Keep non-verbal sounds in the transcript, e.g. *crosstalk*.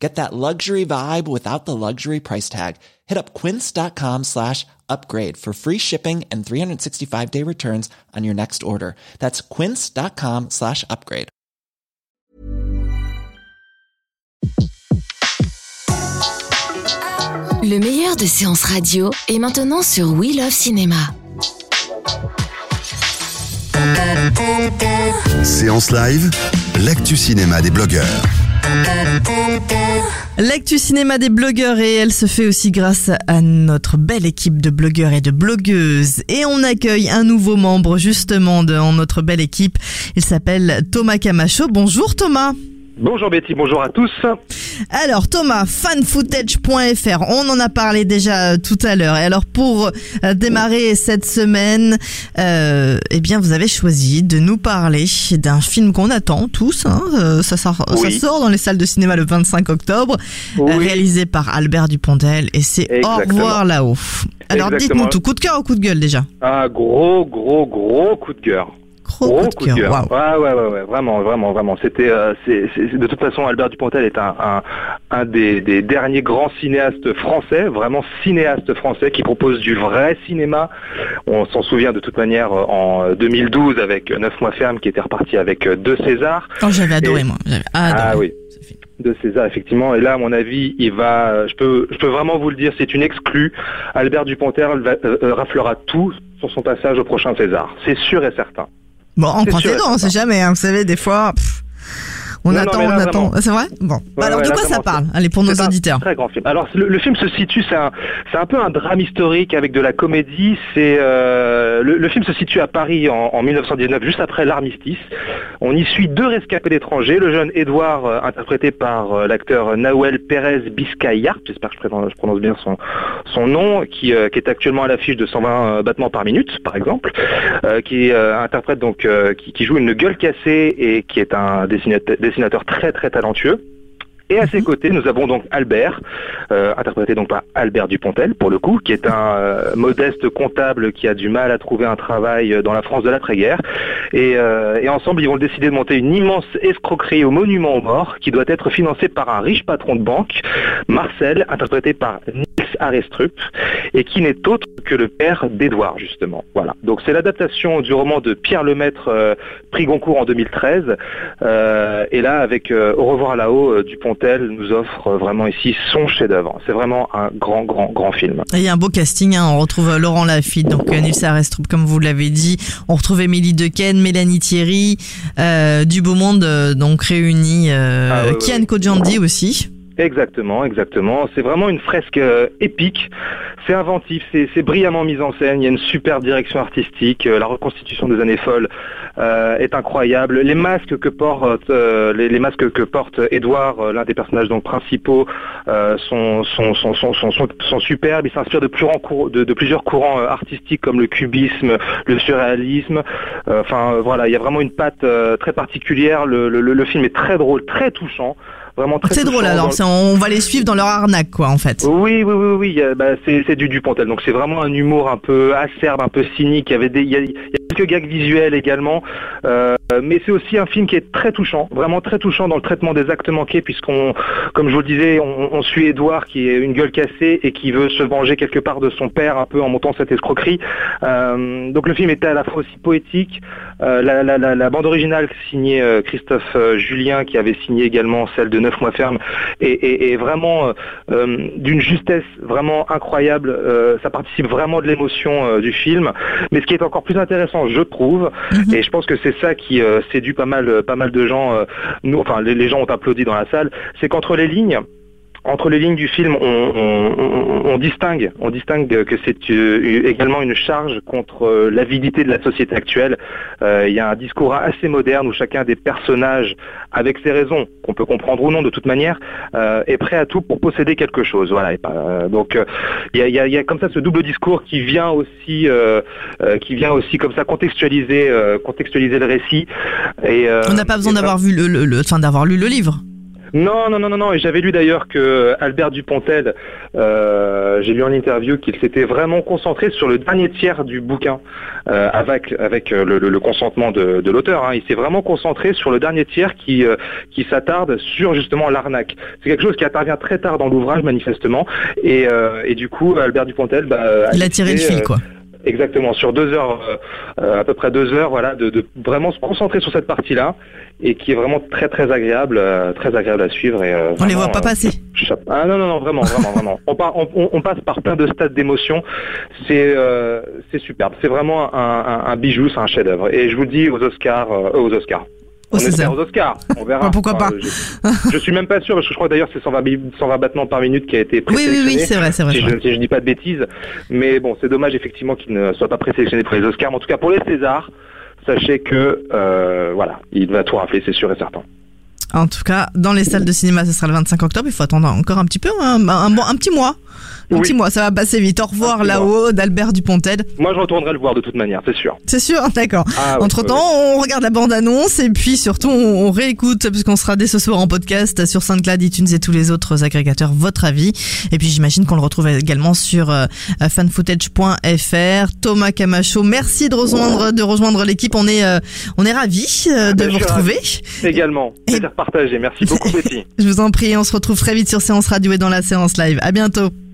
Get that luxury vibe without the luxury price tag. Hit up quince.com slash upgrade for free shipping and 365 day returns on your next order. That's quince.com slash upgrade. Le meilleur de séances radio est maintenant sur We Love Cinéma. Séance live, l'actu cinéma des blogueurs. L'actu cinéma des blogueurs et elle se fait aussi grâce à notre belle équipe de blogueurs et de blogueuses. Et on accueille un nouveau membre justement dans notre belle équipe. Il s'appelle Thomas Camacho. Bonjour Thomas. Bonjour Betty, bonjour à tous. Alors Thomas, fanfootage.fr, on en a parlé déjà euh, tout à l'heure. Et alors pour euh, démarrer cette semaine, euh, eh bien vous avez choisi de nous parler d'un film qu'on attend tous. Hein, euh, ça, sort, Oui. ça sort dans les salles de cinéma le 25 octobre, Oui. réalisé par Albert Dupontel et c'est Au revoir là-haut. Alors dites-nous tout, coup de cœur ou coup de gueule déjà? Un gros, gros, gros coup de cœur. Gros coup de cœur, waouh. Ouais, ouais, ouais, ouais, vraiment, vraiment, vraiment. C'était, euh, de toute façon, Albert Dupontel est un, un, un des, des derniers grands cinéastes français, vraiment cinéaste français, qui propose du vrai cinéma. On s'en souvient de toute manière euh, en 2012 avec Neuf mois ferme, qui était reparti avec euh, deux Césars. Oh, j'avais adoré Et- moi, j'avais adoré. Ah oui. de César effectivement et là à mon avis il va euh, je peux je peux vraiment vous le dire c'est une exclue Albert Dupontel va, euh, euh, raflera tout sur son passage au prochain César c'est sûr et certain Bon, on les et dents, on sait jamais, hein, vous savez, des fois, pff, on Non, attend, là, on attend. C'est vrai? Bon. Bah Ouais, alors, ouais, de là, quoi ça parle Allez, pour nos un auditeurs? Très grand film. Alors le, le film se situe, c'est un, un peu un drame historique avec de la comédie. C'est euh, le, le film se situe à Paris en, en 1919, juste après l'armistice. On y suit deux rescapés d'étrangers, le jeune Édouard, euh, interprété par euh, l'acteur Nahuel Pérez Biscayart, j'espère que je prononce, je prononce bien son, son nom, qui, euh, qui est actuellement à l'affiche de 120 euh, battements par minute, par exemple, qui interprète donc, qui, qui joue une gueule cassée et qui est un dessinateur, dessinateur très très talentueux. Et à ses côtés, nous avons donc Albert, euh, interprété donc par Albert Dupontel, pour le coup, qui est un euh, modeste comptable qui a du mal à trouver un travail euh, dans la France de l'après-guerre. Et, euh, et ensemble, ils vont décider de monter une immense escroquerie au monument aux morts, qui doit être financée par un riche patron de banque, Marcel, interprété par Arestrup, et qui n'est autre que le père d'Édouard, justement. Voilà. Donc c'est l'adaptation du roman de Pierre Lemaître, euh, prix Goncourt en 2013. Euh, et là, avec euh, Au revoir là-haut, euh, Dupontel nous offre euh, vraiment ici son chef-d'œuvre. C'est vraiment un grand, grand, grand film. Et Il y a un beau casting, hein. on retrouve euh, Laurent Lafitte, donc Nils Arestrup, comme vous l'avez dit. On retrouve Émilie Dequesne, Mélanie Thierry, euh, du beau monde, donc réunis. Euh, Ah, ouais, Kian ouais. Kojandi aussi. Exactement, exactement. C'est vraiment une fresque euh, épique. C'est inventif, c'est brillamment mis en scène. Il y a une super direction artistique. Euh, la reconstitution des années folles euh, est incroyable. Les masques que porte, les, masques que porte Edouard, l'un des personnages donc principaux, sont, sont, sont, sont, sont, superbes. Il s'inspire de, plusieurs courants artistiques comme le cubisme, le surréalisme. Enfin voilà, il y a vraiment une patte très particulière. Le film est très drôle, très touchant. Vraiment très C'est drôle alors, on va les suivre dans leur arnaque, quoi, en fait. oui, oui, oui, oui, bah, c'est c'est du Dupontel. Donc c'est vraiment un humour un peu acerbe, un peu cynique. Il y avait des, il y a, il y a quelques gags visuels également, Euh, mais c'est aussi un film qui est très touchant, vraiment très touchant dans le traitement des actes manqués, puisqu'on, comme je vous le disais, on, suit Édouard qui est une gueule cassée et qui veut se venger quelque part de son père, un peu en montant cette escroquerie. Euh, donc le film était à la fois aussi poétique. Euh, la, la, bande originale signée Christophe Julien, qui avait signé également celle de Neuf mois ferme, est, vraiment d'une justesse vraiment incroyable. Ça participe vraiment de l'émotion du film. Mais ce qui est encore plus intéressant, je trouve, Mhm. et je pense que c'est ça qui euh, séduit pas mal, pas mal de gens. euh, nous, enfin, les, les gens ont applaudi dans la salle, c'est qu'entre les lignes. Entre les lignes du film, on, on- on- on distingue, on distingue que c'est euh, également une charge contre euh, l'avidité de la société actuelle. Euh, Il y a un discours assez moderne où chacun des personnages, avec ses raisons, qu'on peut comprendre ou non de toute manière, est prêt à tout pour posséder quelque chose. Voilà. Et donc il y, a, y a- y a comme ça ce double discours qui vient aussi, qui vient aussi comme ça contextualiser, euh, contextualiser le récit. Et, On n'a pas besoin d'avoir vu le, le- le- enfin, d'avoir lu le livre. Non, non, non, non, non. Et j'avais lu d'ailleurs que Albert Dupontel, euh, j'ai lu en interview qu'il s'était vraiment concentré sur le dernier tiers du bouquin, euh, avec avec euh, le, le- le consentement de, de l'auteur. hein. Il s'est vraiment concentré sur le dernier tiers qui euh, qui s'attarde sur justement l'arnaque. C'est quelque chose qui intervient très tard dans l'ouvrage manifestement. Et, euh, et du coup, Albert Dupontel, bah, Il a tiré le fil, euh, quoi. Exactement, sur deux heures, euh, euh, à peu près deux heures, voilà, de, de vraiment se concentrer sur cette partie-là et qui est vraiment très très agréable, euh, très agréable à suivre. Et, euh, On les vraiment, voit pas passer. Ah non non non vraiment vraiment vraiment. On, part- on, on- on passe par plein de stades d'émotion. C'est c'est superbe. C'est vraiment un, un- un bijou, c'est un chef-d'œuvre. Et je vous le dis aux Oscars, aux Oscars. On espère aux Oscars. On verra. Pourquoi pas. je, je suis même pas sûr parce que je crois d'ailleurs c'est 120, bi- 120 battements par minute qui a été Oui, oui, oui, présélectionné. c'est vrai, c'est vrai. Si je, si je dis pas de bêtises, mais bon, c'est dommage effectivement qu'il ne soit pas présélectionné pour les Oscars. Mais en tout cas, pour les Césars, sachez que euh, voilà, il va tout rafler, c'est sûr et certain. En tout cas, dans les salles de cinéma, ce sera le 25 octobre. Il faut attendre encore un petit peu, un, un, un petit mois. Un Oui. petit mois, ça va passer vite. Au revoir là-haut d'Albert Dupontel. Moi, je retournerai le voir de toute manière, c'est sûr. C'est sûr, *laughs* d'accord. Ah, oui, Entre temps, oui, on regarde la bande-annonce et puis surtout, on, réécoute puisqu'on sera dès ce soir en podcast sur SoundCloud, iTunes et tous les autres agrégateurs. Votre avis. Et puis, j'imagine qu'on le retrouve également sur euh, fanfootage.fr. Thomas Camacho, merci de rejoindre, de rejoindre l'équipe. On est, euh, on est ravis euh, de ben, vous retrouver. Également, plaisir partagé. Merci beaucoup, *laughs* Betty. Je vous en prie, on se retrouve très vite sur Séance Radio et dans la séance live. À bientôt.